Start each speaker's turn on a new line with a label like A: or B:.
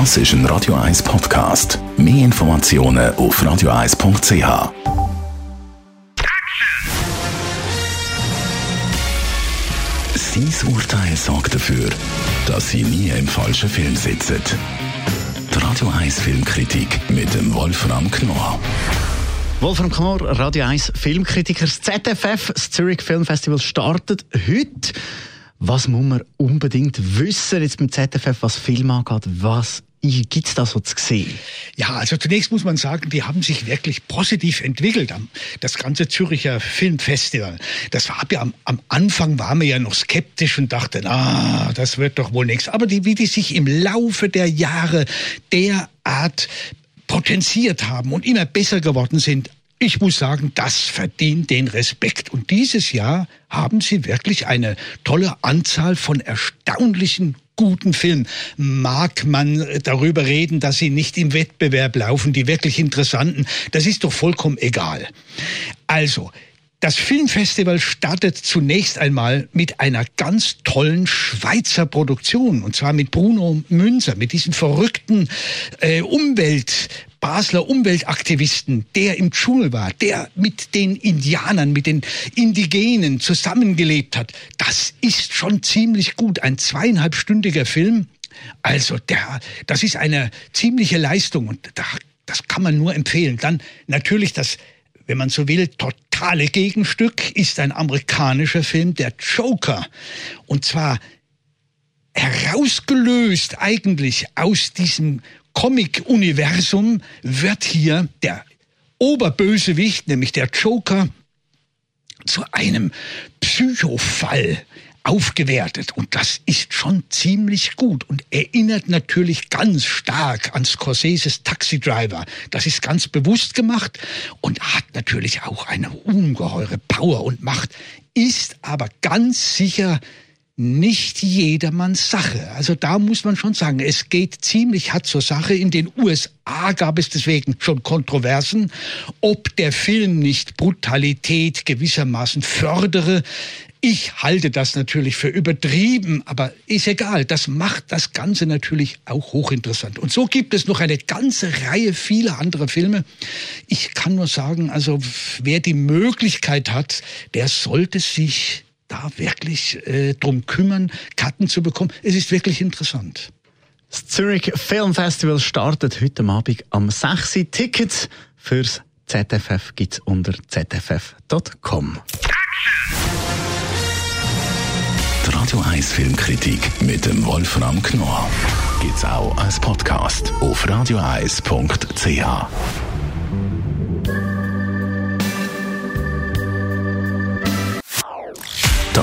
A: Das ist ein Radio 1 Podcast. Mehr Informationen auf radio1.ch. Sein Urteil sorgt dafür, dass Sie nie im falschen Film sitzen. Die Radio 1 Filmkritik mit dem Wolfram Knorr.
B: Wolfram Knorr, Radio 1 Filmkritiker. Das ZFF, das Zurich Film Festival, startet heute. Was muss man unbedingt wissen jetzt beim ZFF, was Film angeht? Was Gibt es da so zu sehen?
C: Ja, also zunächst muss man sagen, die haben sich wirklich positiv entwickelt. Das ganze Züricher Filmfestival. Das war ja am, am Anfang waren wir ja noch skeptisch und dachten, ah, das wird doch wohl nichts. Aber die, wie die sich im Laufe der Jahre derart potenziert haben und immer besser geworden sind, ich muss sagen, das verdient den Respekt. Und dieses Jahr haben sie wirklich eine tolle Anzahl von erstaunlichen guten Filmen. Mag man darüber reden, dass sie nicht im Wettbewerb laufen, die wirklich interessanten, das ist doch vollkommen egal. Also, das Filmfestival startet zunächst einmal mit einer ganz tollen Schweizer Produktion, und zwar mit Bruno Münzer, mit diesem verrückten äh, Umwelt Basler Umweltaktivisten, der im Dschungel war, der mit den Indianern, mit den Indigenen zusammengelebt hat, das ist schon ziemlich gut. Ein zweieinhalbstündiger Film. Also der, das ist eine ziemliche Leistung und da, das kann man nur empfehlen. Dann natürlich das, wenn man so will, totale Gegenstück ist ein amerikanischer Film, der Joker. Und zwar herausgelöst eigentlich aus diesem Comic-Universum wird hier der Oberbösewicht, nämlich der Joker, zu einem Psychofall aufgewertet. Und das ist schon ziemlich gut und erinnert natürlich ganz stark an Scorseses Taxi Driver. Das ist ganz bewusst gemacht und hat natürlich auch eine ungeheure Power und Macht, ist aber ganz sicher nicht jedermanns Sache. Also da muss man schon sagen, es geht ziemlich hart zur Sache. In den USA gab es deswegen schon Kontroversen, ob der Film nicht Brutalität gewissermaßen fördere. Ich halte das natürlich für übertrieben, aber ist egal. Das macht das Ganze natürlich auch hochinteressant. Und so gibt es noch eine ganze Reihe vieler anderer Filme. Ich kann nur sagen, also wer die Möglichkeit hat, der sollte sich da wirklich äh, drum kümmern, Karten zu bekommen. Es ist wirklich interessant.
B: Das Zurich Film Festival startet heute Abend am 6. Tickets fürs ZFF gibt es unter zff.com.
A: Die Radio 1 Filmkritik mit dem Wolfram Knorr gibt es auch als Podcast auf radioeis.ch.